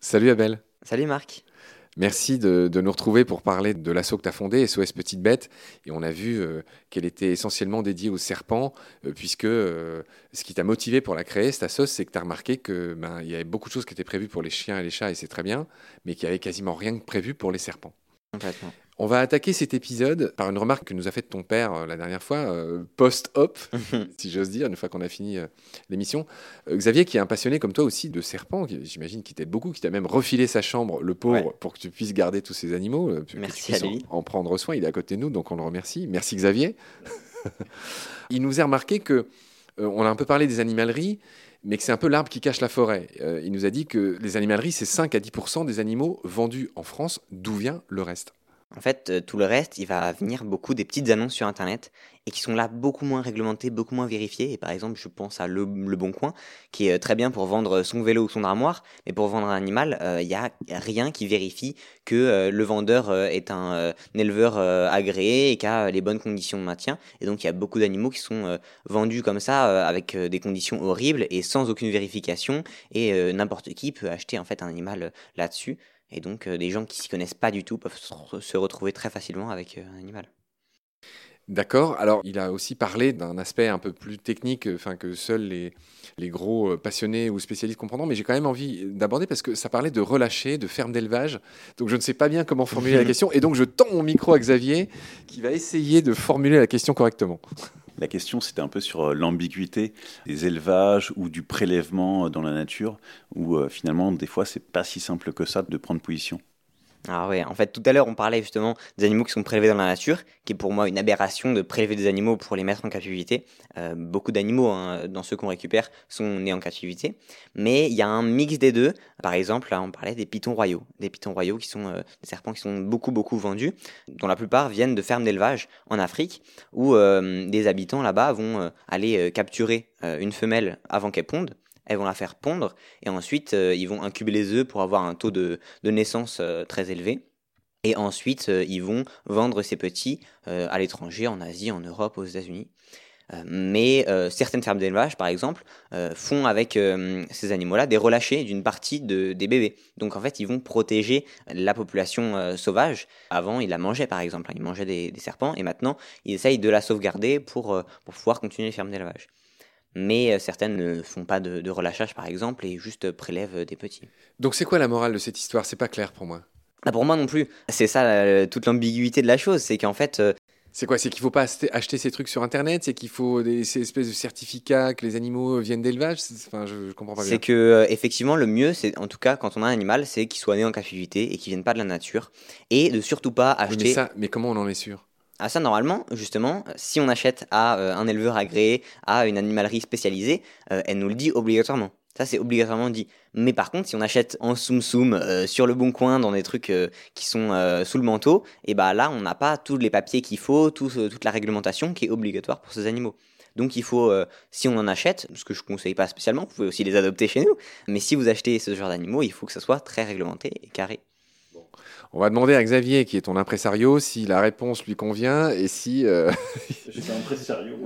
Salut Abel. Salut Marc. Merci de, de nous retrouver pour parler de l'assaut que tu as fondé, SOS Petite Bête. Et on a vu euh, qu'elle était essentiellement dédiée aux serpents, euh, puisque euh, ce qui t'a motivé pour la créer, cette assaut, c'est que tu as remarqué qu'il ben, y avait beaucoup de choses qui étaient prévues pour les chiens et les chats, et c'est très bien, mais qu'il n'y avait quasiment rien de prévu pour les serpents. Complètement. On va attaquer cet épisode par une remarque que nous a faite ton père euh, la dernière fois, euh, post-op, si j'ose dire, une fois qu'on a fini euh, l'émission. Xavier, qui est un passionné comme toi aussi de serpents, qui- j'imagine qu'il t'aide beaucoup, qui t'a même refilé sa chambre, le pauvre, Ouais. pour que tu puisses garder tous ces animaux, euh, que Merci puisses à en- lui. En, prendre soin. Il est à côté de nous, donc on le remercie. Merci Xavier. Il nous a remarqué que euh, on a un peu parlé des animaleries, mais que c'est un peu l'arbre qui cache la forêt. Euh, il nous a dit que les animaleries, c'est 5 à 10% des animaux vendus en France. D'où vient le reste? En fait, euh, tout le reste, il va venir beaucoup des petites annonces sur Internet et qui sont là beaucoup moins réglementées, beaucoup moins vérifiées. Et par exemple, je pense à Le, Bon Coin, qui est euh, très bien pour vendre son vélo ou son armoire, mais pour vendre un animal, euh, il n'y a rien qui vérifie que euh, le vendeur euh, est un, euh, éleveur euh, agréé et qui a euh, les bonnes conditions de maintien. Et donc, il y a beaucoup d'animaux qui sont euh, vendus comme ça, euh, avec euh, des conditions horribles et sans aucune vérification. Et euh, n'importe qui peut acheter en fait un animal euh, là-dessus. Et donc, euh, des gens qui s'y connaissent pas du tout peuvent se re- se retrouver très facilement avec euh, un animal. D'accord. Alors, il a aussi parlé d'un aspect un peu plus technique, euh, enfin que seuls les, les gros euh, passionnés ou spécialistes comprendront, mais j'ai quand même envie d'aborder parce que ça parlait de relâcher, de ferme d'élevage. Donc, je ne sais pas bien comment formuler la question, et donc je tends mon micro à Xavier, qui va essayer de formuler la question correctement. La question, c'était un peu sur euh, l'ambiguïté des élevages ou du prélèvement euh, dans la nature, où euh, finalement, des fois, c'est pas si simple que ça de prendre position. Ah ouais, en fait, tout à l'heure, on parlait justement des animaux qui sont prélevés dans la nature, qui est pour moi une aberration de prélever des animaux pour les mettre en captivité. Euh, beaucoup d'animaux, hein, dans ceux qu'on récupère, sont nés en captivité. Mais il y a un mix des deux. Par exemple, là, on parlait des pitons royaux. Des pitons royaux qui sont euh, des serpents qui sont beaucoup, beaucoup vendus, dont la plupart viennent de fermes d'élevage en Afrique, où euh, des habitants là-bas vont aller capturer une femelle avant qu'elle ponde. Elles vont la faire pondre et ensuite euh, ils vont incuber les œufs pour avoir un taux de, de naissance euh, très élevé. Et ensuite, euh, ils vont vendre ces petits à l'étranger, en Asie, en Europe, aux États-Unis. Mais certaines fermes d'élevage, par exemple, font avec ces animaux-là des relâchés d'une partie de, des bébés. Donc en fait, ils vont protéger la population sauvage. Avant, ils la mangeaient, par exemple. Ils mangeaient des, des serpents et maintenant, ils essayent de la sauvegarder pour, pour pouvoir continuer les fermes d'élevage. Mais euh, certaines ne font pas de, de relâchage, par exemple, et juste prélèvent des petits. Donc, c'est quoi la morale de cette histoire? C'est pas clair pour moi. Bah, pour moi non plus. C'est ça euh, toute l'ambiguïté de la chose, c'est qu'en fait, euh, C'est quoi? C'est qu'il faut pas acheter, ces trucs sur Internet? C'est qu'il faut des, ces espèces de certificats que les animaux viennent d'élevage? Enfin, je, je comprends pas bien. c'est que euh, effectivement le mieux, c'est en tout cas quand on a un animal, c'est qu'il soit né en captivité et qu'il vienne pas de la nature, et de surtout pas Oui, acheter. mais, ça, mais comment on en est sûr? Ah ça normalement, justement, si on achète à euh, un éleveur agréé, à une animalerie spécialisée, euh, elle nous le dit obligatoirement. Ça c'est obligatoirement dit. Mais par contre, si on achète en soum soum euh, sur le bon coin dans des trucs qui sont sous le manteau, et bah là on n'a pas tous les papiers qu'il faut, tout, toute la réglementation qui est obligatoire pour ces animaux. Donc il faut, si on en achète, ce que je conseille pas spécialement, vous pouvez aussi les adopter chez nous, mais si vous achetez ce genre d'animaux, il faut que ça soit très réglementé et carré. On va demander à Xavier, qui est ton impresario, si la réponse lui convient et si. euh, un sérieux.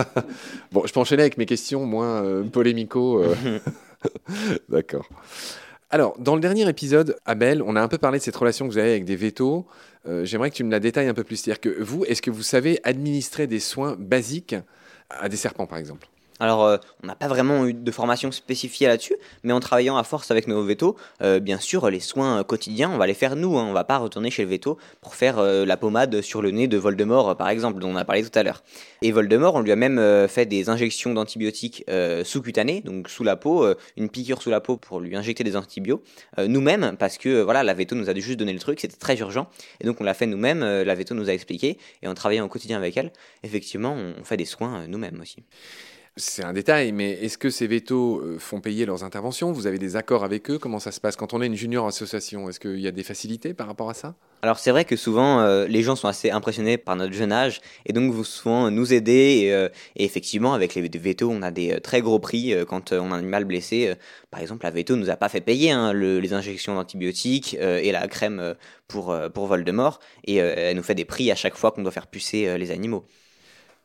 Bon, je peux enchaîner avec mes questions moins euh, polémico. euh. D'accord. Alors, dans le dernier épisode, Abel, on a un peu parlé de cette relation que vous avez avec des vétos. Euh, J'aimerais que tu me la détailles un peu plus. C'est-à-dire que vous, est-ce que vous savez administrer des soins basiques à des serpents, par exemple? Alors, euh, on n'a pas vraiment eu de formation spécifiée là-dessus, mais en travaillant à force avec nos vétos, euh, bien sûr, les soins quotidiens, on va les faire nous. Hein, on va pas retourner chez le veto pour faire euh, la pommade sur le nez de Voldemort, par exemple, dont on a parlé tout à l'heure. Et Voldemort, on lui a même fait des injections d'antibiotiques sous-cutanées, donc sous la peau, une piqûre sous la peau pour lui injecter des antibiotiques nous-mêmes, parce que voilà, la veto nous a juste donné le truc, c'était très urgent, et donc on l'a fait nous-mêmes. la veto nous a expliqué, et en travaillant au quotidien avec elle, effectivement, on, fait des soins nous-mêmes aussi. C'est un détail, mais est-ce que ces vétos euh, font payer leurs interventions? Vous avez des accords avec eux? Comment ça se passe? Quand on est une junior association, est-ce qu'il y a des facilités par rapport à ça? Alors c'est vrai que souvent euh, les gens sont assez impressionnés par notre jeune âge et donc vont souvent nous aider et, euh, effectivement avec les vétos on a des très gros prix quand on a un animal blessé. par exemple la veto nous a pas fait payer hein, le- les injections d'antibiotiques et la crème pour, pour Voldemort et elle nous fait des prix à chaque fois qu'on doit faire pucer les animaux.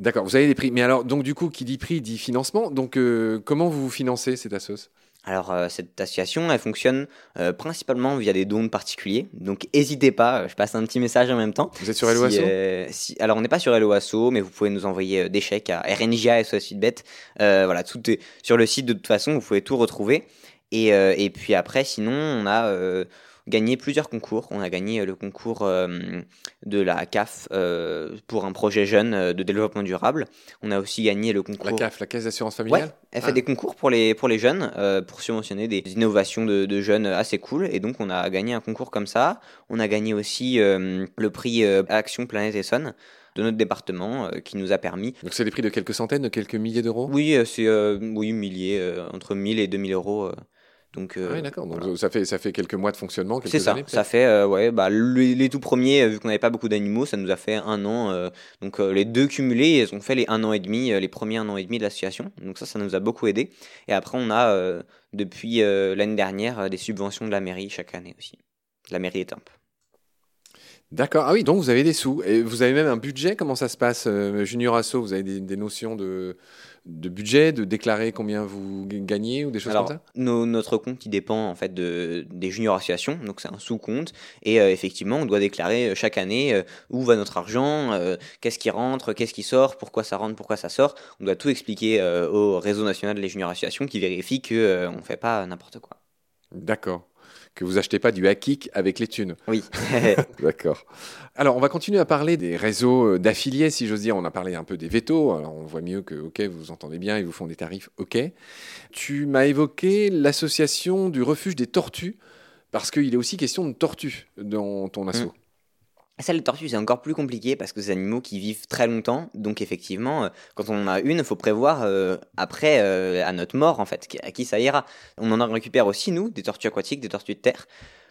D'accord, vous avez des prix. Mais alors, donc du coup, qui dit prix dit financement. Donc, euh, comment vous vous financez cette assos alors euh, cette association, elle fonctionne euh, principalement via des dons de particuliers. Donc n'hésitez pas, je passe un petit message en même temps. Vous êtes sur si, si, Alors on n'est pas sur Hello Asso, mais vous pouvez nous envoyer des chèques à RNJA et SOSFitBet. voilà, tout est sur le site de toute façon, vous pouvez tout retrouver. Et, et puis après, sinon, on a gagné plusieurs concours. On a gagné euh, le concours euh, de la CAF euh, pour un projet jeune de développement durable. On a aussi gagné le concours. La CAF, la Caisse d'assurance familiale ouais, Elle fait ah. des concours pour les, pour les jeunes, pour subventionner des innovations de, jeunes assez cool. Et donc, on a gagné un concours comme ça. On a gagné aussi le prix Action Planète Essonne de notre département qui nous a permis. Donc c'est des prix de quelques centaines, de quelques milliers d'euros? Oui, c'est oui, milliers, entre 1000 et 2000 euros. Donc, euh, ah oui, d'accord. Donc ça fait ça fait quelques mois de fonctionnement, quelques C'est ça. Années, ça fait euh, ouais, bah, les, tout premiers, vu qu'on n'avait pas beaucoup d'animaux, ça nous a fait un an. Euh, donc les deux cumulés, ils ont fait les un an et demi, les premiers un an et demi de l'association. Donc ça, ça nous a beaucoup aidé. Et après, on a depuis l'année dernière des subventions de la mairie chaque année aussi. La mairie est un peu. D'accord. Ah oui, donc vous avez des sous. Et vous avez même un budget? Comment ça se passe, Junior Asso Vous avez des, des notions de de budget, de déclarer combien vous gagnez ou des choses comme ça Notre compte, il dépend en fait de, des juniors associations, donc c'est un sous-compte. Et euh, effectivement, on doit déclarer euh, chaque année euh, où va notre argent, qu'est-ce qui rentre, qu'est-ce qui sort, pourquoi ça rentre, pourquoi ça sort. On doit tout expliquer au réseau national des juniors associations qui vérifie qu'on ne fait pas n'importe quoi. D'accord que vous achetez pas du hack avec les thunes. Oui. D'accord. Alors, on va continuer à parler des réseaux euh, d'affiliés, si j'ose dire. On a parlé un peu des vétos. Alors, on voit mieux que, OK, vous entendez bien, ils vous font des tarifs OK. Tu m'as évoqué l'association du refuge des tortues, parce qu'il est aussi question de tortues dans ton assaut. Mm. Celle de tortue, c'est encore plus compliqué parce que c'est des animaux qui vivent très longtemps. Donc, effectivement, euh, quand on en a une, il faut prévoir euh, après, euh, à notre mort, en fait, à qui ça ira. On en récupère aussi, nous, des tortues aquatiques, des tortues de terre.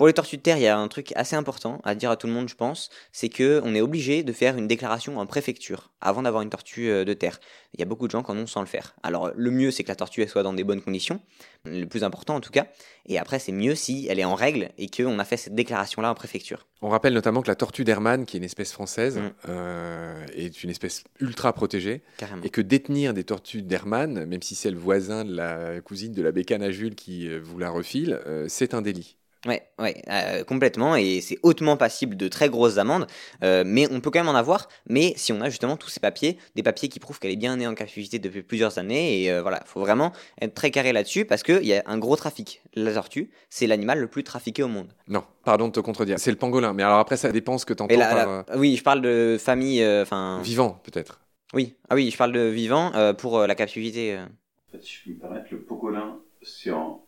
Pour les tortues de terre, il y a un truc assez important à dire à tout le monde, je pense, c'est que on est obligé de faire une déclaration en préfecture avant d'avoir une tortue euh, de terre. Il y a beaucoup de gens qui en ont sans le faire. Alors le mieux, c'est que la tortue soit dans des bonnes conditions, le plus important en tout cas. Et après, c'est mieux si elle est en règle et qu'on a fait cette déclaration-là en préfecture. On rappelle notamment que la tortue d'Hermann, qui est une espèce française, mm. euh, est une espèce ultra protégée. Carrément. Et que détenir des tortues d'Hermann, même si c'est le voisin de la cousine de la bécane à Jules qui euh, vous la refile, c'est un délit. Ouais, ouais, euh, complètement, et c'est hautement passible de très grosses amendes, euh, mais on peut quand même en avoir, mais si on a justement tous ces papiers, des papiers qui prouvent qu'elle est bien née en captivité depuis plusieurs années, et euh, voilà, il faut vraiment être très carré là-dessus, parce qu'il y a un gros trafic. La tortue, c'est l'animal le plus trafiqué au monde. Non, pardon de te contredire, c'est le pangolin, mais alors après ça dépend ce que tu entends par... Oui, je parle de famille, enfin... vivant, peut-être. Oui, ah oui, je parle de vivant pour la captivité. En fait, si je peux me permettre, le pangolin, c'est en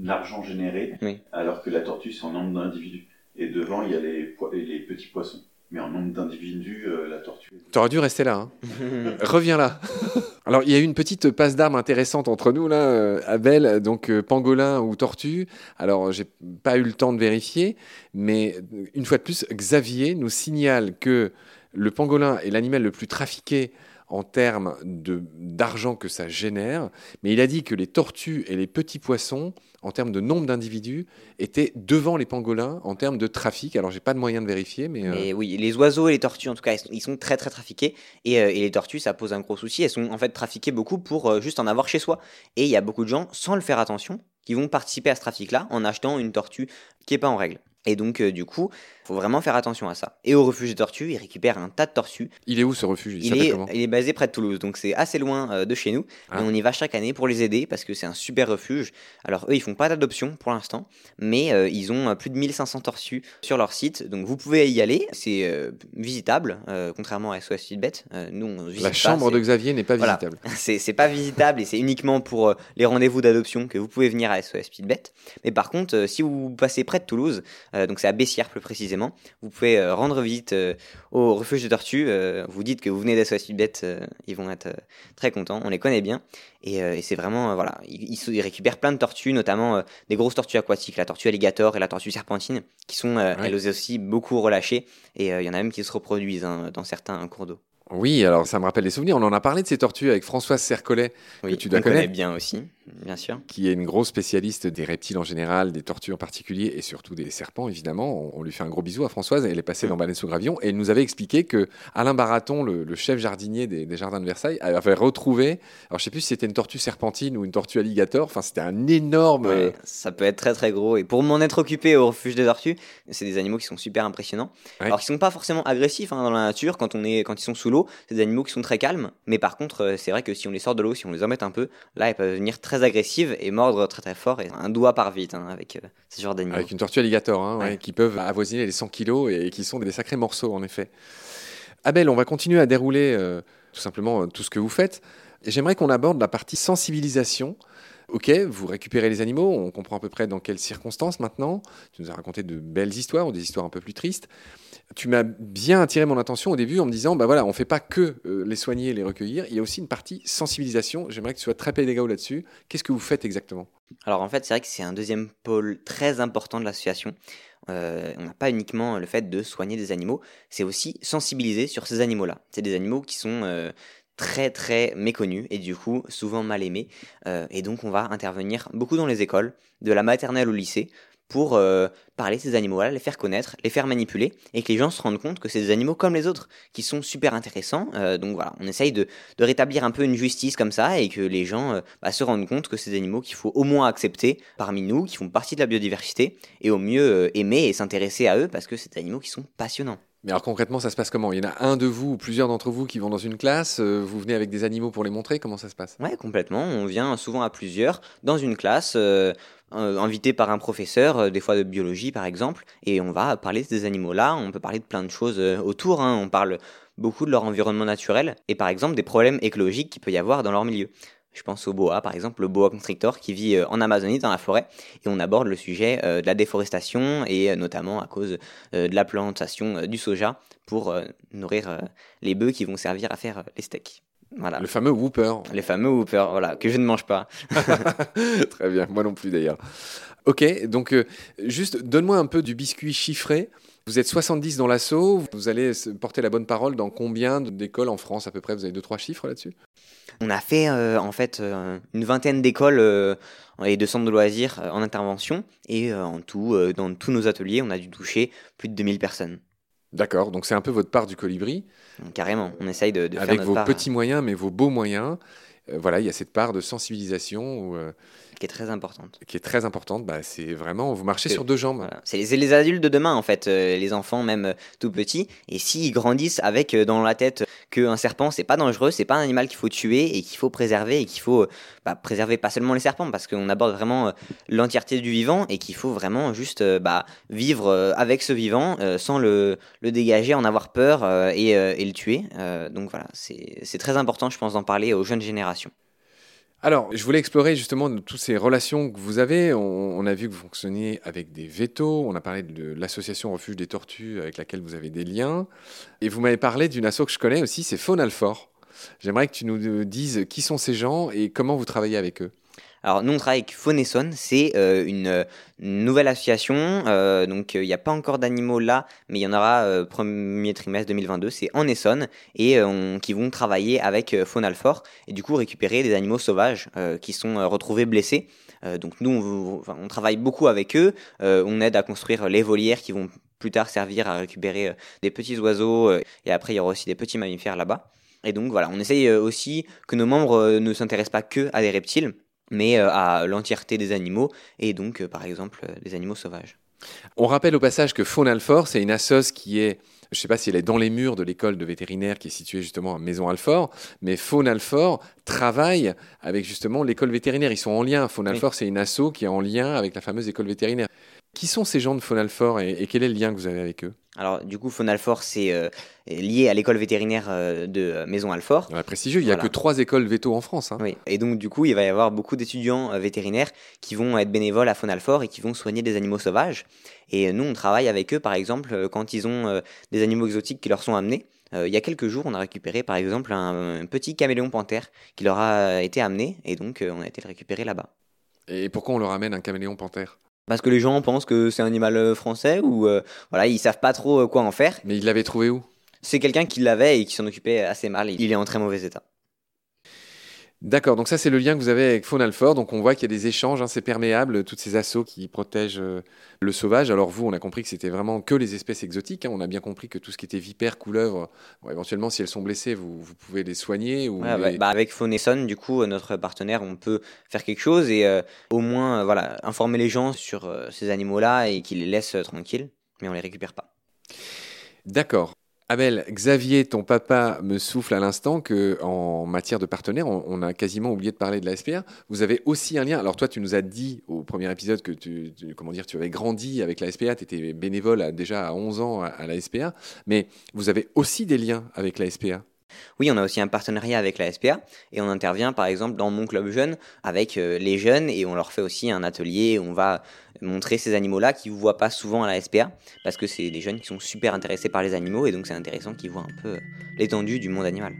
l'argent généré, alors que la tortue, c'est en nombre d'individus. Et devant, il y a les, les petits poissons. Mais en nombre d'individus, euh, la tortue. T'aurais dû rester là. Hein. Reviens là. Alors, il y a eu une petite passe d'armes intéressante entre nous, là, euh, Abel. Donc, euh, pangolin ou tortue. Alors, j'ai pas eu le temps de vérifier. Mais une fois de plus, Xavier nous signale que le pangolin est l'animal le plus trafiqué en termes d'argent que ça génère, mais il a dit que les tortues et les petits poissons, en termes de nombre d'individus, étaient devant les pangolins en termes de trafic. Alors, j'ai pas de moyen de vérifier, mais... Euh, oui, les oiseaux et les tortues, en tout cas, ils sont très très trafiqués. Et, euh, les tortues, ça pose un gros souci. Elles sont en fait trafiquées beaucoup pour euh, juste en avoir chez soi. Et il y a beaucoup de gens, sans le faire attention, qui vont participer à ce trafic-là en achetant une tortue qui n'est pas en règle. Et donc, euh, du coup, faut vraiment faire attention à ça. Et au refuge des tortues, ils récupèrent un tas de tortues. Il est où ce refuge? Il, est, il est basé près de Toulouse, donc c'est assez loin euh, de chez nous. Ah. on y va chaque année pour les aider parce que c'est un super refuge. Alors, eux, ils font pas d'adoption pour l'instant, mais euh, ils ont plus de 1500 tortues sur leur site. Donc, vous pouvez y aller. C'est visitable, contrairement à SOS Feedbet. nous, on visite La chambre de Xavier n'est pas visitable. c'est pas visitable et c'est uniquement pour les rendez-vous d'adoption que vous pouvez venir à SOS Feedbet. Mais par contre, si vous passez près de Toulouse, donc c'est à Bessières plus précisément. Vous pouvez euh, rendre visite euh, au refuge de tortues. Euh, vous dites que vous venez d'SOS Bête, ils vont être très contents. On les connaît bien. Et, c'est vraiment, voilà, ils, récupèrent plein de tortues, notamment des grosses tortues aquatiques, la tortue alligator et la tortue serpentine, qui sont elles aussi beaucoup relâchées. Et il y en a même qui se reproduisent hein, dans certains cours d'eau. Oui, alors ça me rappelle des souvenirs. On en a parlé de ces tortues avec Françoise Sercollet, que tu dois connaître. bien aussi. Bien sûr. Qui est une grosse spécialiste des reptiles en général, des tortues en particulier et surtout des serpents évidemment. On, lui fait un gros bisou à Françoise, elle est passée dans Baleine sous Gravion et elle nous avait expliqué que Alain Baraton, le, chef jardinier des, jardins de Versailles, avait retrouvé, alors je sais plus si c'était une tortue serpentine ou une tortue alligator, enfin c'était un énorme... ça peut être très très gros. Et pour m'en être occupé au refuge des tortues, c'est des animaux qui sont super impressionnants. Alors ils sont pas forcément agressifs hein, dans la nature. Quand, on est, quand ils sont sous l'eau, c'est des animaux qui sont très calmes, mais par contre euh, c'est vrai que si on les sort de l'eau, si on les embête un peu, là ils peuvent venir très agressives et mordre très très fort et un doigt par vite hein, avec euh, ce genre d'animaux. Avec une tortue alligator, hein, qui peuvent avoisiner les 100 kilos et, qui sont des sacrés morceaux en effet. Abel, on va continuer à dérouler euh, tout simplement euh, tout ce que vous faites. J'aimerais qu'on aborde la partie sensibilisation. Ok, vous récupérez les animaux, on comprend à peu près dans quelles circonstances maintenant. Tu nous as raconté de belles histoires ou des histoires un peu plus tristes tu m'as bien attiré mon attention au début en me disant, bah voilà, on fait pas que euh, les soigner et les recueillir, il y a aussi une partie sensibilisation. J'aimerais que tu sois très pédagogue là-dessus. Qu'est-ce que vous faites exactement? Alors en fait, c'est vrai que c'est un deuxième pôle très important de l'association. Euh, on n'a pas uniquement le fait de soigner des animaux, c'est aussi sensibiliser sur ces animaux-là. C'est des animaux qui sont euh, très très méconnus et du coup souvent mal aimés. et donc on va intervenir beaucoup dans les écoles, de la maternelle au lycée, pour euh, parler de ces animaux-là, les faire connaître, les faire manipuler, et que les gens se rendent compte que c'est des animaux comme les autres, qui sont super intéressants. Euh, donc voilà, on essaye de, rétablir un peu une justice comme ça, et que les gens euh, bah, se rendent compte que c'est des animaux qu'il faut au moins accepter parmi nous, qui font partie de la biodiversité, et au mieux aimer et s'intéresser à eux, parce que c'est des animaux qui sont passionnants. Mais alors concrètement, ça se passe comment? Il y en a un de vous ou plusieurs d'entre vous qui vont dans une classe, vous venez avec des animaux pour les montrer, comment ça se passe? Ouais, complètement. On vient souvent à plusieurs dans une classe. Euh, invité par un professeur, euh, des fois de biologie par exemple, et on va parler de ces animaux-là, on peut parler de plein de choses euh, autour, hein. on parle beaucoup de leur environnement naturel, et par exemple des problèmes écologiques qu'il peut y avoir dans leur milieu. Je pense au boa, par exemple, le boa constrictor qui vit en Amazonie, dans la forêt, et on aborde le sujet de la déforestation, et notamment à cause de la plantation du soja pour nourrir les bœufs qui vont servir à faire les steaks. Le fameux Whooper. Les fameux Whooper, voilà, que je ne mange pas. Très bien, moi non plus d'ailleurs. Ok, donc euh, juste donne-moi un peu du biscuit chiffré. Vous êtes 70 dans l'assaut, vous allez porter la bonne parole dans combien d'écoles en France à peu près? Vous avez deux trois chiffres là-dessus? On a fait euh, en fait euh, une vingtaine d'écoles et de centres de loisirs en intervention et en tout, dans tous nos ateliers, on a dû toucher plus de 2000 personnes. D'accord, donc c'est un peu votre part du colibri. Carrément, on essaye de, Avec faire vos part. petits moyens, mais vos beaux moyens. Euh, voilà, il y a cette part de sensibilisation. Euh, qui est très importante. Qui est très importante. Bah, c'est vraiment, vous marchez sur deux jambes. C'est les, les, adultes de demain, en fait, euh, les enfants, même tout petits. Et s'ils grandissent avec dans la tête qu'un serpent, c'est pas dangereux, c'est pas un animal qu'il faut tuer et qu'il faut préserver et qu'il faut bah, préserver pas seulement les serpents, parce qu'on aborde vraiment l'entièreté du vivant et qu'il faut vraiment juste bah, vivre avec ce vivant sans le, le, dégager, en avoir peur et, et, le tuer. donc voilà, c'est très important, je pense, d'en parler aux jeunes générations. Alors, je voulais explorer justement toutes ces relations que vous avez. On, a vu que vous fonctionniez avec des vétos. On a parlé de l'association Refuge des Tortues avec laquelle vous avez des liens. Et vous m'avez parlé d'une asso que je connais aussi, c'est Faune Alfort. J'aimerais que tu nous dises qui sont ces gens et comment vous travaillez avec eux. Alors nous on travaille avec Phoneson, c'est euh, une, nouvelle association, euh, donc euh, il n'y a pas encore d'animaux là, mais il y en aura premier trimestre 2022, c'est en Essonne, et qui vont travailler avec Faune Alfort, et du coup récupérer des animaux sauvages qui sont retrouvés blessés. donc nous on, on, travaille beaucoup avec eux, on aide à construire les volières qui vont plus tard servir à récupérer des petits oiseaux, et après il y aura aussi des petits mammifères là-bas. Et donc voilà, on essaye aussi que nos membres ne s'intéressent pas que à des reptiles, mais euh, à l'entièreté des animaux, et donc euh, par exemple euh, des animaux sauvages. On rappelle au passage que Faune Alfort, c'est une assoce qui est je ne sais pas si elle est dans les murs de l'école de vétérinaire qui est située justement à Maison Alfort, mais Faune Alfort travaille avec justement l'école vétérinaire. Ils sont en lien. Faune Alfort, c'est une asso qui est en lien avec la fameuse école vétérinaire. Qui sont ces gens de Faune Alfort et quel est le lien que vous avez avec eux? Alors, du coup, Fonalfort, c'est euh, lié à l'école vétérinaire euh, de euh, Maison Alfort. prestigieux, il n'y a que trois écoles veto en France. Hein. Oui, et donc, du coup, il va y avoir beaucoup d'étudiants vétérinaires qui vont être bénévoles à Fonalfort et qui vont soigner des animaux sauvages. Et nous, on travaille avec eux, par exemple, quand ils ont des animaux exotiques qui leur sont amenés. il y a quelques jours, on a récupéré, par exemple, un, petit caméléon panthère qui leur a été amené, et donc, on a été le récupérer là-bas. Et pourquoi on leur amène un caméléon panthère? Parce que les gens pensent que c'est un animal euh, français ou euh, voilà, ils savent pas trop euh, quoi en faire. Mais il l'avait trouvé où? C'est quelqu'un qui l'avait et qui s'en occupait assez mal. Il est en très mauvais état. D'accord, donc ça c'est le lien que vous avez avec Faune Alfort. Donc on voit qu'il y a des échanges, hein, c'est perméable, toutes ces assauts qui protègent euh, le sauvage. Alors vous, on a compris que c'était vraiment que les espèces exotiques. Hein. On a bien compris que tout ce qui était vipère, couleuvre, éventuellement si elles sont blessées, vous, pouvez les soigner. Ou bah, bah, avec Faune et du coup, notre partenaire, on peut faire quelque chose et euh, au moins euh, voilà, informer les gens sur ces animaux-là et qu'ils les laissent tranquilles, mais on les récupère pas. D'accord. Abel, Xavier, ton papa me souffle à l'instant que en matière de partenaire, on, a quasiment oublié de parler de la SPA. Vous avez aussi un lien. Alors toi, tu nous as dit au premier épisode que tu, comment dire, tu avais grandi avec la SPA, tu étais bénévole déjà à 11 ans à la SPA, mais vous avez aussi des liens avec la SPA. Oui, on a aussi un partenariat avec la SPA et on intervient par exemple dans mon club jeune avec euh, les jeunes et on leur fait aussi un atelier on va montrer ces animaux-là qui ne voient pas souvent à la SPA parce que c'est des jeunes qui sont super intéressés par les animaux et donc c'est intéressant qu'ils voient un peu l'étendue du monde animal.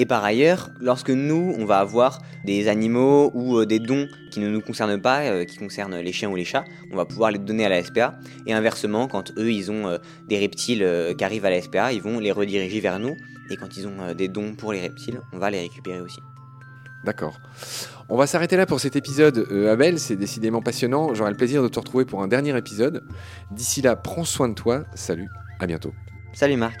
Et par ailleurs, lorsque nous, on va avoir des animaux ou euh, des dons qui ne nous concernent pas, euh, qui concernent les chiens ou les chats, on va pouvoir les donner à la SPA. Et inversement, quand eux, ils ont des reptiles qui arrivent à la SPA, ils vont les rediriger vers nous et quand ils ont euh, des dons pour les reptiles, on va les récupérer aussi. D'accord. On va s'arrêter là pour cet épisode, euh, Abel. C'est décidément passionnant. J'aurai le plaisir de te retrouver pour un dernier épisode. D'ici là, prends soin de toi. Salut, à bientôt. Salut Marc.